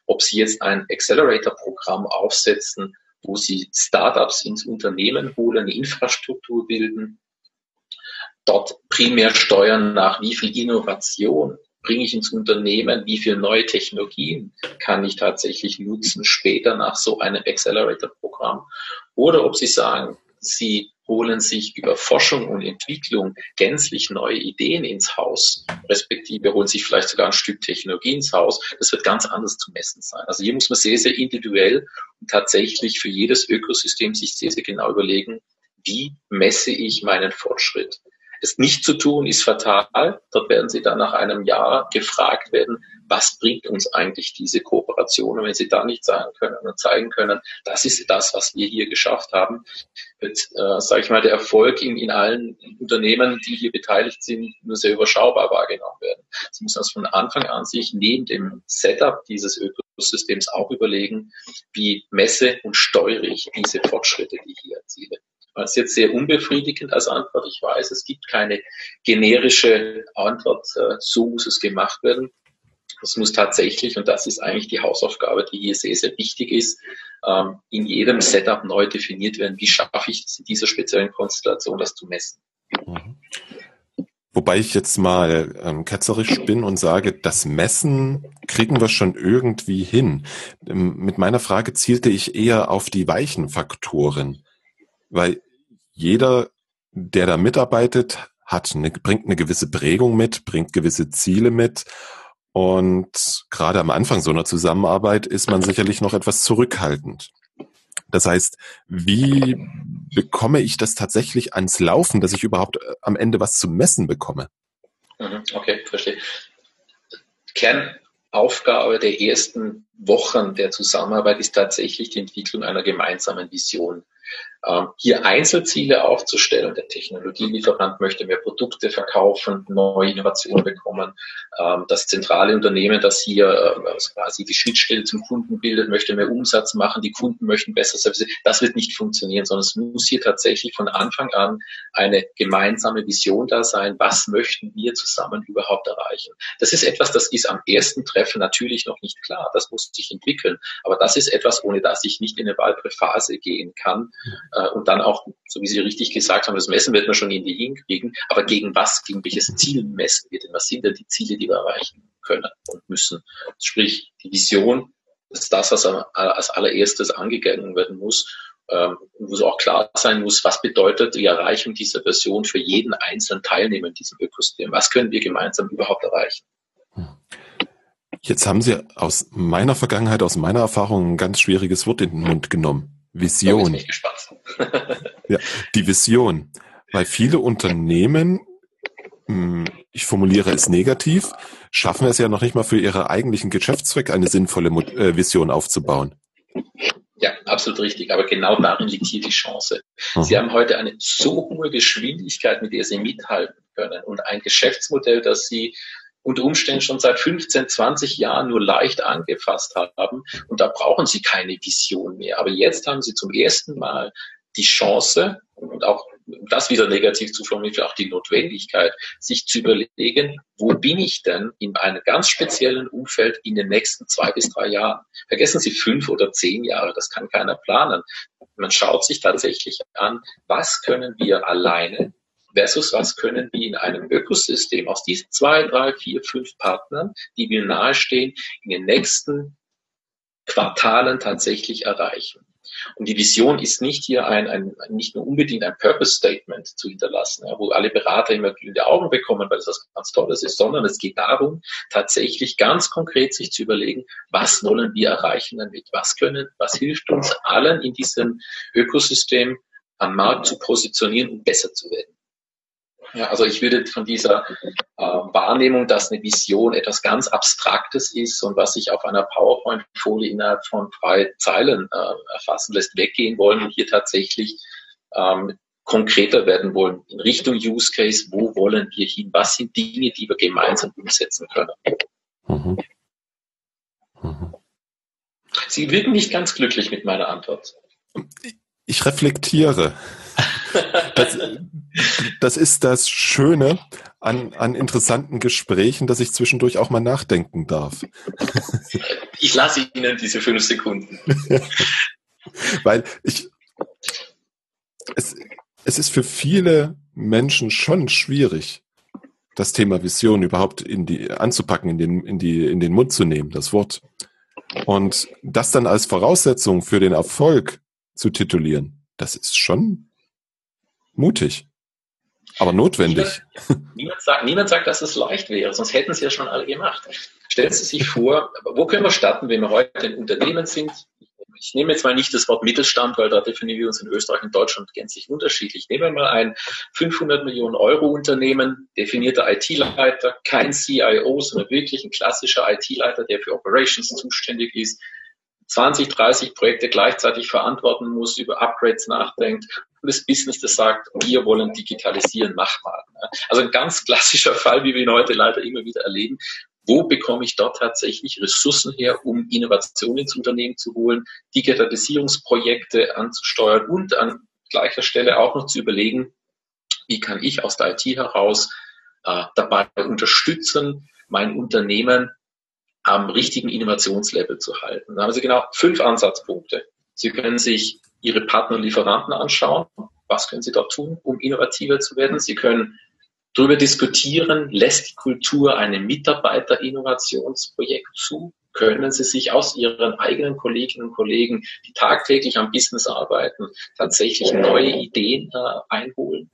Ob Sie jetzt ein Accelerator-Programm aufsetzen, wo Sie Startups ins Unternehmen holen, eine Infrastruktur bilden, dort primär steuern nach, wie viel Innovation bringe ich ins Unternehmen, wie viele neue Technologien kann ich tatsächlich nutzen später nach so einem Accelerator-Programm. Oder ob Sie sagen, Sie holen sich über Forschung und Entwicklung gänzlich neue Ideen ins Haus, respektive holen sich vielleicht sogar ein Stück Technologie ins Haus. Das wird ganz anders zu messen sein. Also hier muss man sehr, sehr individuell und tatsächlich für jedes Ökosystem sich sehr, sehr genau überlegen, wie messe ich meinen Fortschritt. Es nicht zu tun ist fatal. Dort werden Sie dann nach einem Jahr gefragt werden, was bringt uns eigentlich diese Kooperation? Und wenn Sie da nicht sagen können und zeigen können, das ist das, was wir hier geschafft haben, wird, äh, sage ich mal, der Erfolg in, in allen Unternehmen, die hier beteiligt sind, nur sehr überschaubar wahrgenommen werden. Sie müssen also von Anfang an sich neben dem Setup dieses Ökosystems auch überlegen, wie messe und steuere ich diese Fortschritte, die ich hier erziele. Das ist jetzt sehr unbefriedigend als Antwort. Ich weiß, es gibt keine generische Antwort, äh, so muss es gemacht werden. Das muss tatsächlich, und das ist eigentlich die Hausaufgabe, die hier sehr, sehr wichtig ist, ähm, in jedem Setup neu definiert werden, wie schaffe ich es in dieser speziellen Konstellation, das zu messen. Mhm. Wobei ich jetzt mal ähm, ketzerisch bin und sage, das Messen kriegen wir schon irgendwie hin. Ähm, mit meiner Frage zielte ich eher auf die weichen Faktoren, weil jeder, der da mitarbeitet, hat eine, bringt eine gewisse Prägung mit, bringt gewisse Ziele mit. Und gerade am Anfang so einer Zusammenarbeit ist man sicherlich noch etwas zurückhaltend. Das heißt, wie bekomme ich das tatsächlich ans Laufen, dass ich überhaupt äh, am Ende was zu messen bekomme? Mhm, okay, verstehe. Kernaufgabe der ersten Wochen der Zusammenarbeit ist tatsächlich die Entwicklung einer gemeinsamen Vision. Ähm, hier Einzelziele aufzustellen. Der Technologielieferant möchte mehr Produkte verkaufen, neue Innovationen bekommen. Ähm, das zentrale Unternehmen, das hier äh, also quasi die Schnittstelle zum Kunden bildet, möchte mehr Umsatz machen. Die Kunden möchten besser Service. Das wird nicht funktionieren, sondern es muss hier tatsächlich von Anfang an eine gemeinsame Vision da sein. Was möchten wir zusammen überhaupt erreichen? Das ist etwas, das ist am ersten Treffen natürlich noch nicht klar. Das muss sich entwickeln. Aber das ist etwas, ohne das ich nicht in eine weitere Phase gehen kann äh, und dann auch, so wie Sie richtig gesagt haben, das Messen wird man schon irgendwie hinkriegen, aber gegen was, gegen welches Ziel messen wir denn? Was sind denn die Ziele, die wir erreichen können und müssen? Sprich, die Vision ist das, was als allererstes angegangen werden muss, ähm, wo es auch klar sein muss, was bedeutet die Erreichung dieser Version für jeden einzelnen Teilnehmer in diesem Ökosystem? Was können wir gemeinsam überhaupt erreichen? Jetzt haben Sie aus meiner Vergangenheit, aus meiner Erfahrung ein ganz schwieriges Wort in den Mund genommen. Vision. ja, die Vision. Weil viele Unternehmen, hm, ich formuliere es negativ, schaffen es ja noch nicht mal für ihre eigentlichen Geschäftszwecke eine sinnvolle äh, Vision aufzubauen. Ja, absolut richtig. Aber genau darin liegt hier die Chance. Mhm. Sie haben heute eine so hohe Geschwindigkeit, mit der Sie mithalten können und ein Geschäftsmodell, das Sie unter Umständen schon seit 15, 20 Jahren nur leicht angefasst haben. Und da brauchen sie keine Vision mehr. Aber jetzt haben sie zum ersten Mal die Chance und auch das wieder negativ zu formulieren, auch die Notwendigkeit, sich zu überlegen, wo bin ich denn in einem ganz speziellen Umfeld in den nächsten zwei bis drei Jahren? Vergessen Sie fünf oder zehn Jahre, das kann keiner planen. Man schaut sich tatsächlich an, was können wir alleine versus was können wir in einem Ökosystem aus diesen zwei, drei, vier, fünf Partnern, die mir nahestehen, in den nächsten Quartalen tatsächlich erreichen. Und die Vision ist nicht hier ein, ein nicht nur unbedingt ein Purpose Statement zu hinterlassen, ja, wo alle Berater immer glühende Augen bekommen, weil das was ganz Tolles ist, sondern es geht darum, tatsächlich ganz konkret sich zu überlegen, was wollen wir erreichen damit? Was können, was hilft uns allen in diesem Ökosystem am Markt zu positionieren und besser zu werden? Ja, also ich würde von dieser äh, Wahrnehmung, dass eine Vision etwas ganz Abstraktes ist und was sich auf einer PowerPoint-Folie innerhalb von drei Zeilen äh, erfassen lässt, weggehen wollen und hier tatsächlich ähm, konkreter werden wollen in Richtung Use Case, wo wollen wir hin, was sind Dinge, die wir gemeinsam umsetzen können. Mhm. Mhm. Sie wirken nicht ganz glücklich mit meiner Antwort. Ich reflektiere. Das, das ist das Schöne an, an interessanten Gesprächen, dass ich zwischendurch auch mal nachdenken darf. Ich lasse Ihnen diese fünf Sekunden. Weil ich, es, es ist für viele Menschen schon schwierig, das Thema Vision überhaupt in die, anzupacken, in den, in die, in den Mund zu nehmen, das Wort. Und das dann als Voraussetzung für den Erfolg zu titulieren, das ist schon mutig. Aber notwendig. Niemand, sagt, niemand sagt, dass es leicht wäre, sonst hätten sie ja schon alle gemacht. Stellen Sie sich vor, wo können wir starten, wenn wir heute ein Unternehmen sind? Ich nehme jetzt mal nicht das Wort Mittelstand, weil da definieren wir uns in Österreich und Deutschland gänzlich unterschiedlich. Nehmen wir mal ein 500 Millionen Euro Unternehmen, definierter IT-Leiter, kein CIO, sondern wirklich ein klassischer IT-Leiter, der für Operations zuständig ist, 20, 30 Projekte gleichzeitig verantworten muss, über Upgrades nachdenkt das Business, das sagt, wir wollen digitalisieren, mach mal. Also ein ganz klassischer Fall, wie wir ihn heute leider immer wieder erleben. Wo bekomme ich dort tatsächlich Ressourcen her, um Innovationen ins Unternehmen zu holen, Digitalisierungsprojekte anzusteuern und an gleicher Stelle auch noch zu überlegen, wie kann ich aus der IT heraus äh, dabei unterstützen, mein Unternehmen am richtigen Innovationslevel zu halten. Da haben Sie genau fünf Ansatzpunkte. Sie können sich Ihre Partner und Lieferanten anschauen. Was können Sie dort tun, um innovativer zu werden? Sie können darüber diskutieren, lässt die Kultur einem Mitarbeiter-Innovationsprojekt zu? Können Sie sich aus Ihren eigenen Kolleginnen und Kollegen, die tagtäglich am Business arbeiten, tatsächlich neue Ideen äh, einholen?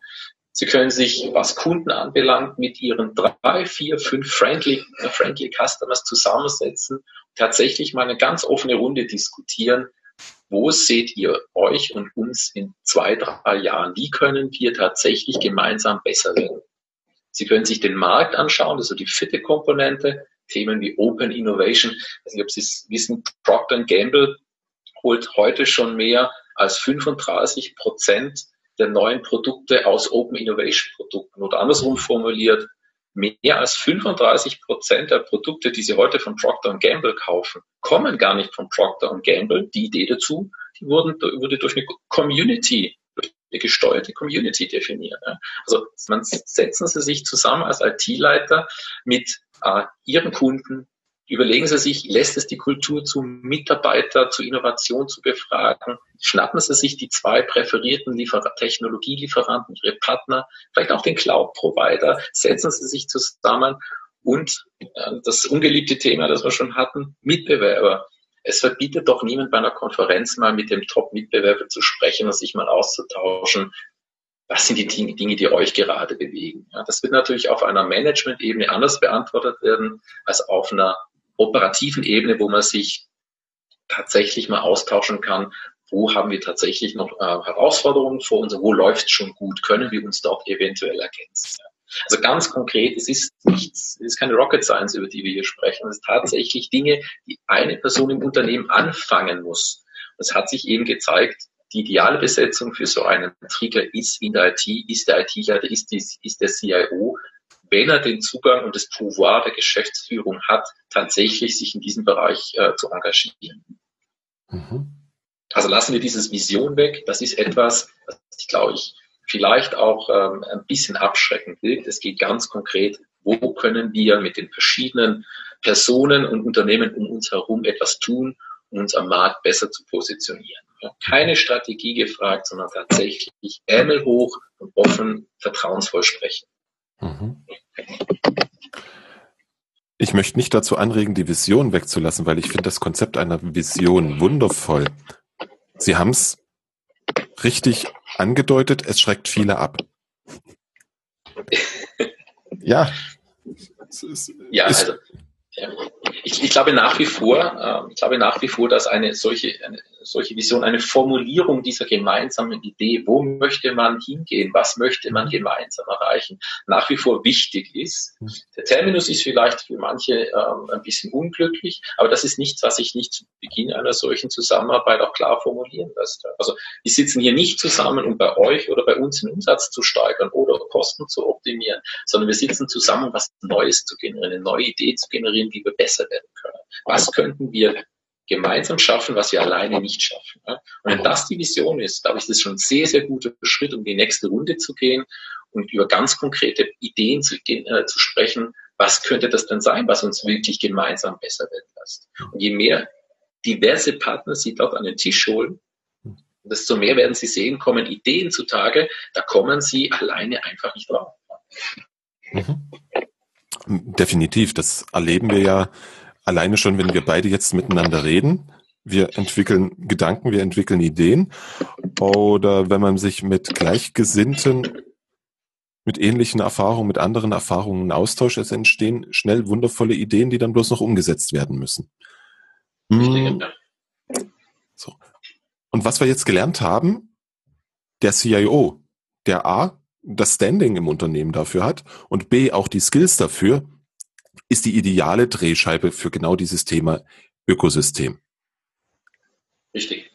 Sie können sich, was Kunden anbelangt, mit Ihren drei, vier, fünf friendly, äh, friendly Customers zusammensetzen, tatsächlich mal eine ganz offene Runde diskutieren. Wo seht ihr euch und uns in zwei, drei Jahren? Wie können wir tatsächlich gemeinsam besser werden? Sie können sich den Markt anschauen, also die fitte Komponente, Themen wie Open Innovation. Ich weiß nicht, ob Sie es wissen, Procter Gamble holt heute schon mehr als 35 Prozent der neuen Produkte aus Open Innovation Produkten oder andersrum formuliert, mehr als 35 Prozent der Produkte, die Sie heute von Procter Gamble kaufen, kommen gar nicht von Procter Gamble. Die Idee dazu, die wurden, wurde durch eine Community, durch eine gesteuerte Community definiert. Also man setzen Sie sich zusammen als IT-Leiter mit äh, Ihren Kunden, Überlegen Sie sich, lässt es die Kultur zu, Mitarbeiter zu Innovation zu befragen? Schnappen Sie sich die zwei präferierten Liefer Technologielieferanten, Ihre Partner, vielleicht auch den Cloud-Provider, setzen Sie sich zusammen und äh, das ungeliebte Thema, das wir schon hatten, Mitbewerber. Es verbietet doch niemand bei einer Konferenz mal mit dem Top-Mitbewerber zu sprechen und sich mal auszutauschen. Was sind die Dinge, die euch gerade bewegen? Ja, das wird natürlich auf einer Management-Ebene anders beantwortet werden als auf einer operativen Ebene, wo man sich tatsächlich mal austauschen kann, wo haben wir tatsächlich noch äh, Herausforderungen vor uns, wo läuft es schon gut, können wir uns dort eventuell ergänzen. Also ganz konkret, es ist nichts, es ist keine Rocket Science, über die wir hier sprechen, es ist tatsächlich Dinge, die eine Person im Unternehmen anfangen muss. Es hat sich eben gezeigt, die ideale Besetzung für so einen Trigger ist in der IT, ist der IT-Leiter, ist, ist der CIO, wenn er den Zugang und das Pouvoir der Geschäftsführung hat, tatsächlich sich in diesem Bereich äh, zu engagieren. Mhm. Also lassen wir dieses Vision weg. Das ist etwas, was ich glaube ich vielleicht auch ähm, ein bisschen abschreckend wirkt. Es geht ganz konkret, wo können wir mit den verschiedenen Personen und Unternehmen um uns herum etwas tun, um uns am Markt besser zu positionieren. Keine Strategie gefragt, sondern tatsächlich Ärmel hoch und offen, vertrauensvoll sprechen. Mhm. Ich möchte nicht dazu anregen, die Vision wegzulassen, weil ich finde das Konzept einer Vision wundervoll. Sie haben es richtig angedeutet, es schreckt viele ab. ja. ja, also ich, ich, glaube nach wie vor, äh, ich glaube nach wie vor, dass eine solche, eine solche Vision, eine Formulierung dieser gemeinsamen Idee, wo möchte man hingehen, was möchte man gemeinsam erreichen, nach wie vor wichtig ist. Der Terminus ist vielleicht für manche ähm, ein bisschen unglücklich, aber das ist nichts, was sich nicht zu Beginn einer solchen Zusammenarbeit auch klar formulieren lässt. Also wir sitzen hier nicht zusammen, um bei euch oder bei uns den Umsatz zu steigern oder Kosten zu optimieren, sondern wir sitzen zusammen, was Neues zu generieren, eine neue Idee zu generieren, wie wir besser werden können. Was könnten wir gemeinsam schaffen, was wir alleine nicht schaffen. Und wenn das die Vision ist, glaube ich, das ist schon ein sehr, sehr guter Schritt, um die nächste Runde zu gehen und über ganz konkrete Ideen zu, äh, zu sprechen, was könnte das denn sein, was uns wirklich gemeinsam besser werden lässt. Und je mehr diverse Partner Sie dort an den Tisch holen, desto mehr werden Sie sehen, kommen Ideen zutage, da kommen Sie alleine einfach nicht drauf. Mhm. Definitiv, das erleben wir ja alleine schon, wenn wir beide jetzt miteinander reden, wir entwickeln Gedanken, wir entwickeln Ideen. Oder wenn man sich mit Gleichgesinnten, mit ähnlichen Erfahrungen, mit anderen Erfahrungen austauscht, es entstehen schnell wundervolle Ideen, die dann bloß noch umgesetzt werden müssen. Hm. So. Und was wir jetzt gelernt haben, der CIO, der A, das Standing im Unternehmen dafür hat und B, auch die Skills dafür, ist die ideale Drehscheibe für genau dieses Thema Ökosystem. Richtig.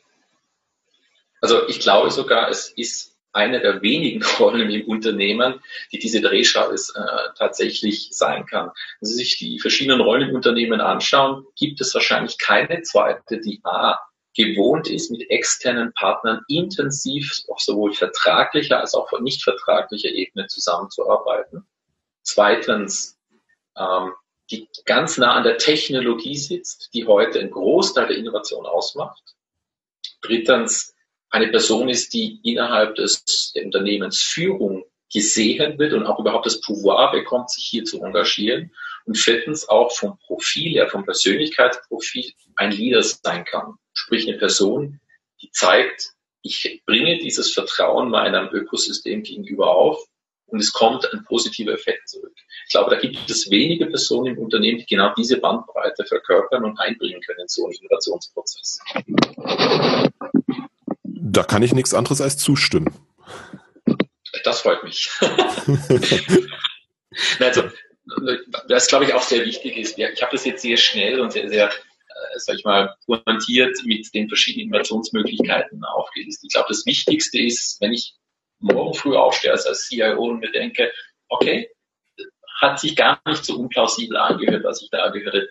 Also ich glaube sogar, es ist eine der wenigen Rollen im Unternehmen, die diese Drehscheibe äh, tatsächlich sein kann. Wenn Sie sich die verschiedenen Rollen im Unternehmen anschauen, gibt es wahrscheinlich keine zweite, die A gewohnt ist, mit externen Partnern intensiv auf sowohl vertraglicher als auch nicht vertraglicher Ebene zusammenzuarbeiten. Zweitens ähm, die ganz nah an der Technologie sitzt, die heute einen Großteil der Innovation ausmacht. Drittens, eine Person ist, die innerhalb des, der Unternehmensführung gesehen wird und auch überhaupt das Pouvoir bekommt, sich hier zu engagieren. Und viertens auch vom Profil her, vom Persönlichkeitsprofil ein Leader sein kann. Sprich eine Person, die zeigt, ich bringe dieses Vertrauen meinem Ökosystem gegenüber auf und es kommt ein positiver Effekt zurück. Ich glaube, da gibt es wenige Personen im Unternehmen, die genau diese Bandbreite verkörpern und einbringen können in so einen Innovationsprozess. Da kann ich nichts anderes als zustimmen. Das freut mich. also, was glaube ich auch sehr wichtig ist, ich habe das jetzt sehr schnell und sehr, sehr äh, sag ich mal, pointiert mit den verschiedenen Innovationsmöglichkeiten aufgelistet. Ich glaube, das Wichtigste ist, wenn ich morgen früh aufstehe als CIO und mir denke, okay, hat sich gar nicht so unplausibel angehört, was ich da gehört.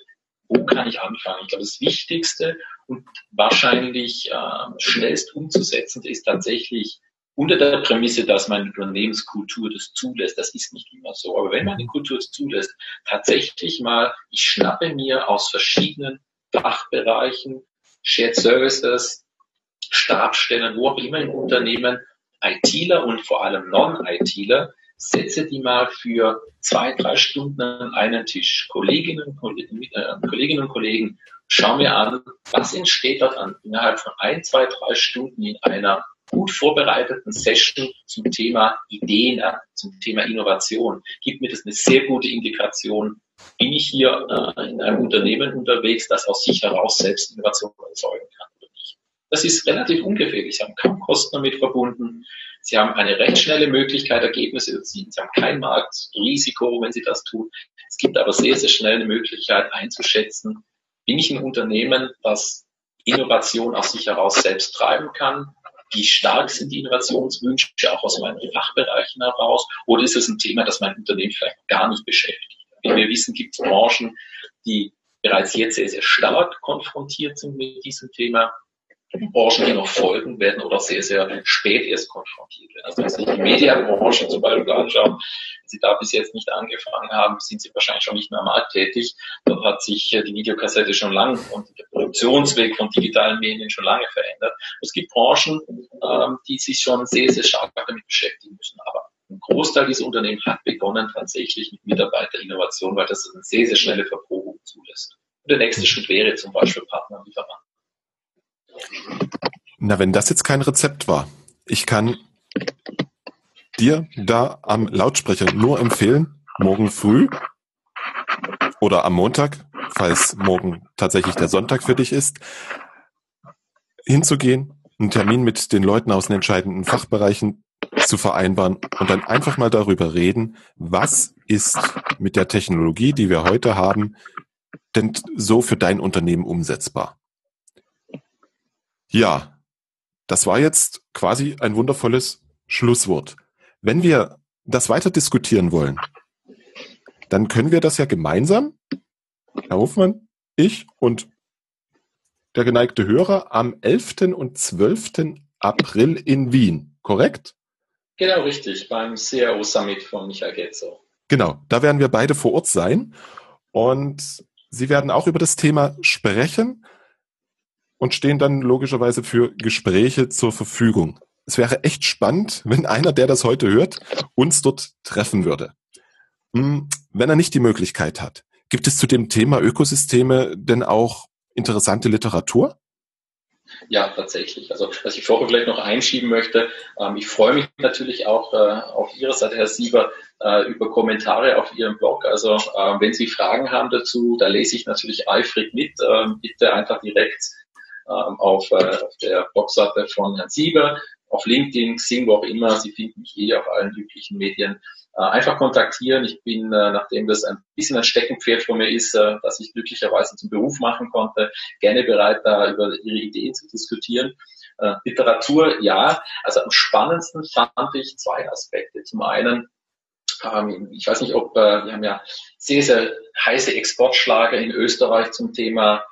Wo kann ich anfangen? Ich glaube, das Wichtigste und wahrscheinlich äh, schnellst umzusetzende ist tatsächlich unter der Prämisse, dass meine Unternehmenskultur das zulässt. Das ist nicht immer so. Aber wenn meine Kultur es zulässt, tatsächlich mal, ich schnappe mir aus verschiedenen Fachbereichen, Shared Services, Stabstellen, wo auch immer im Unternehmen ITler und vor allem Non-ITler, setze die mal für zwei, drei Stunden an einen Tisch. Kolleginnen, äh, Kolleginnen und Kollegen, schau mir an, was entsteht dort an, innerhalb von ein, zwei, drei Stunden in einer gut vorbereiteten Session zum Thema Ideen, äh, zum Thema Innovation. Gibt mir das eine sehr gute Indikation, bin ich hier äh, in einem Unternehmen unterwegs, das aus sich heraus selbst Innovation erzeugen kann. Das ist relativ ungefährlich. Sie haben kaum Kosten damit verbunden. Sie haben eine recht schnelle Möglichkeit, Ergebnisse zu erzielen. Sie haben kein Marktrisiko, wenn Sie das tun. Es gibt aber sehr, sehr schnell eine Möglichkeit einzuschätzen, bin ich ein Unternehmen, das Innovation aus sich heraus selbst treiben kann? Wie stark sind die Innovationswünsche auch aus meinen Fachbereichen heraus? Oder ist es ein Thema, das mein Unternehmen vielleicht gar nicht beschäftigt? Wie wir wissen, gibt es Branchen, die bereits jetzt sehr, sehr stark konfrontiert sind mit diesem Thema. Branchen, die noch folgen werden oder sehr, sehr spät erst konfrontiert werden. Also wenn Sie die Medienbranche zum Beispiel anschauen, wenn Sie da bis jetzt nicht angefangen haben, sind Sie wahrscheinlich schon nicht mehr am Markt tätig. Dort hat sich die Videokassette schon lange und der Produktionsweg von digitalen Medien schon lange verändert. Es gibt Branchen, ähm, die sich schon sehr, sehr stark damit beschäftigen müssen. Aber ein Großteil dieser Unternehmen hat begonnen tatsächlich mit Mitarbeiterinnovation, weil das eine sehr, sehr schnelle Verprobung zulässt. Und der nächste Schritt wäre zum Beispiel Partner und Lieferanten. Na, wenn das jetzt kein Rezept war, ich kann dir da am Lautsprecher nur empfehlen, morgen früh oder am Montag, falls morgen tatsächlich der Sonntag für dich ist, hinzugehen, einen Termin mit den Leuten aus den entscheidenden Fachbereichen zu vereinbaren und dann einfach mal darüber reden, was ist mit der Technologie, die wir heute haben, denn so für dein Unternehmen umsetzbar. Ja, das war jetzt quasi ein wundervolles Schlusswort. Wenn wir das weiter diskutieren wollen, dann können wir das ja gemeinsam, Herr Hofmann, ich und der geneigte Hörer am 11. und 12. April in Wien, korrekt? Genau, richtig, beim CRO Summit von Michael Getzo. Genau, da werden wir beide vor Ort sein und Sie werden auch über das Thema sprechen und stehen dann logischerweise für Gespräche zur Verfügung. Es wäre echt spannend, wenn einer, der das heute hört, uns dort treffen würde. Hm, wenn er nicht die Möglichkeit hat, gibt es zu dem Thema Ökosysteme denn auch interessante Literatur? Ja, tatsächlich. Also was ich vorher vielleicht noch einschieben möchte, ähm, ich freue mich natürlich auch äh, auf Ihrer Seite, Herr Sieber, äh, über Kommentare auf Ihrem Blog. Also äh, wenn Sie Fragen haben dazu, da lese ich natürlich eifrig mit. Ähm, bitte einfach direkt auf, äh, auf der Blogseite von Herrn Sieber, auf LinkedIn, Xing, wo auch immer. Sie finden mich eh auf allen üblichen Medien. Äh, einfach kontaktieren. Ich bin, äh, nachdem das ein bisschen ein Steckenpferd von mir ist, äh, dass ich glücklicherweise zum Beruf machen konnte, gerne bereit, da über Ihre Ideen zu diskutieren. Äh, Literatur, ja. Also am spannendsten fand ich zwei Aspekte. Zum einen, ähm, ich weiß nicht, ob äh, wir haben ja sehr, sehr heiße Exportschlager in Österreich zum Thema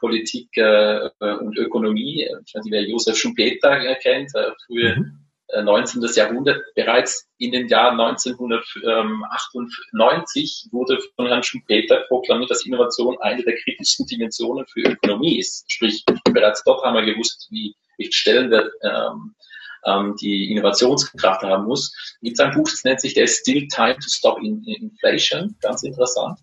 Politik äh, und Ökonomie. Ich weiß nicht, wer Josef Schumpeter kennt, äh, früher mhm. 19. Jahrhundert. Bereits in den Jahren 1998 wurde von Herrn Schumpeter proklamiert, dass Innovation eine der kritischsten Dimensionen für Ökonomie ist. Sprich, bereits dort haben wir gewusst, wie, Stellenwert ähm, ähm, die Innovationskraft haben muss. In seinem Buch, das nennt sich der Still Time to Stop in, in Inflation, ganz interessant.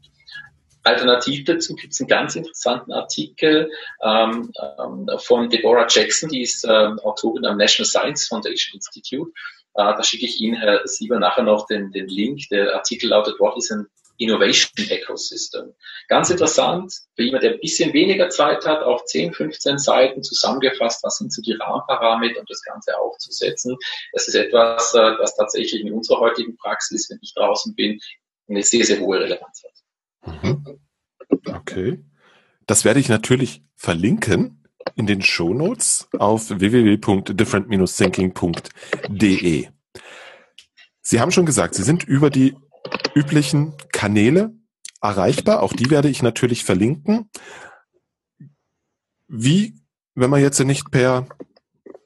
Alternativ dazu gibt es einen ganz interessanten Artikel ähm, ähm, von Deborah Jackson, die ist ähm, Autorin am National Science Foundation Institute. Äh, da schicke ich Ihnen, Herr Sieber, nachher noch den, den Link. Der Artikel lautet, What is an Innovation Ecosystem? Ganz interessant, für jemand, der ein bisschen weniger Zeit hat, auf 10, 15 Seiten zusammengefasst, was sind so die Rahmenparameter, um das Ganze aufzusetzen. Das ist etwas, äh, das tatsächlich in unserer heutigen Praxis, wenn ich draußen bin, eine sehr, sehr hohe Relevanz hat. Mhm. Okay. Das werde ich natürlich verlinken in den Shownotes auf www.different-thinking.de. Sie haben schon gesagt, Sie sind über die üblichen Kanäle erreichbar. Auch die werde ich natürlich verlinken. Wie, wenn man jetzt nicht per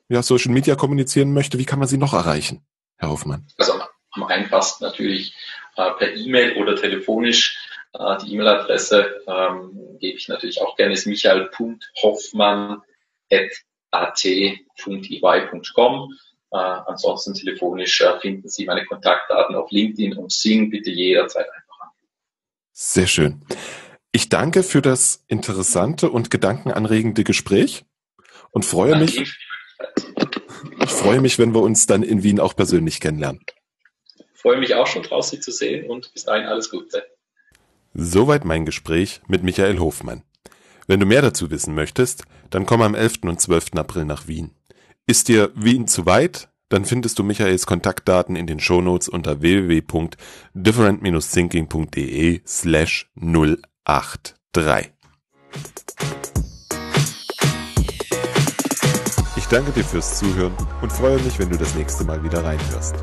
ja, Social Media kommunizieren möchte, wie kann man Sie noch erreichen, Herr Hoffmann? Also am einfachsten natürlich äh, per E-Mail oder telefonisch äh, die E-Mail-Adresse ähm, gebe ich natürlich auch gerne, ist michael.hoffmann.at.ey.com. Äh, ansonsten telefonisch äh, finden Sie meine Kontaktdaten auf LinkedIn und Sing bitte jederzeit einfach an. Sehr schön. Ich danke für das interessante und gedankenanregende Gespräch und freue danke mich. Ich freue mich, wenn wir uns dann in Wien auch persönlich kennenlernen. Ich freue mich auch schon draus, Sie zu sehen und bis dahin alles Gute. Soweit mein Gespräch mit Michael Hofmann. Wenn du mehr dazu wissen möchtest, dann komm am 11. und 12. April nach Wien. Ist dir Wien zu weit? Dann findest du Michaels Kontaktdaten in den Shownotes unter www.different-thinking.de slash 083. Ich danke dir fürs Zuhören und freue mich, wenn du das nächste Mal wieder reinhörst.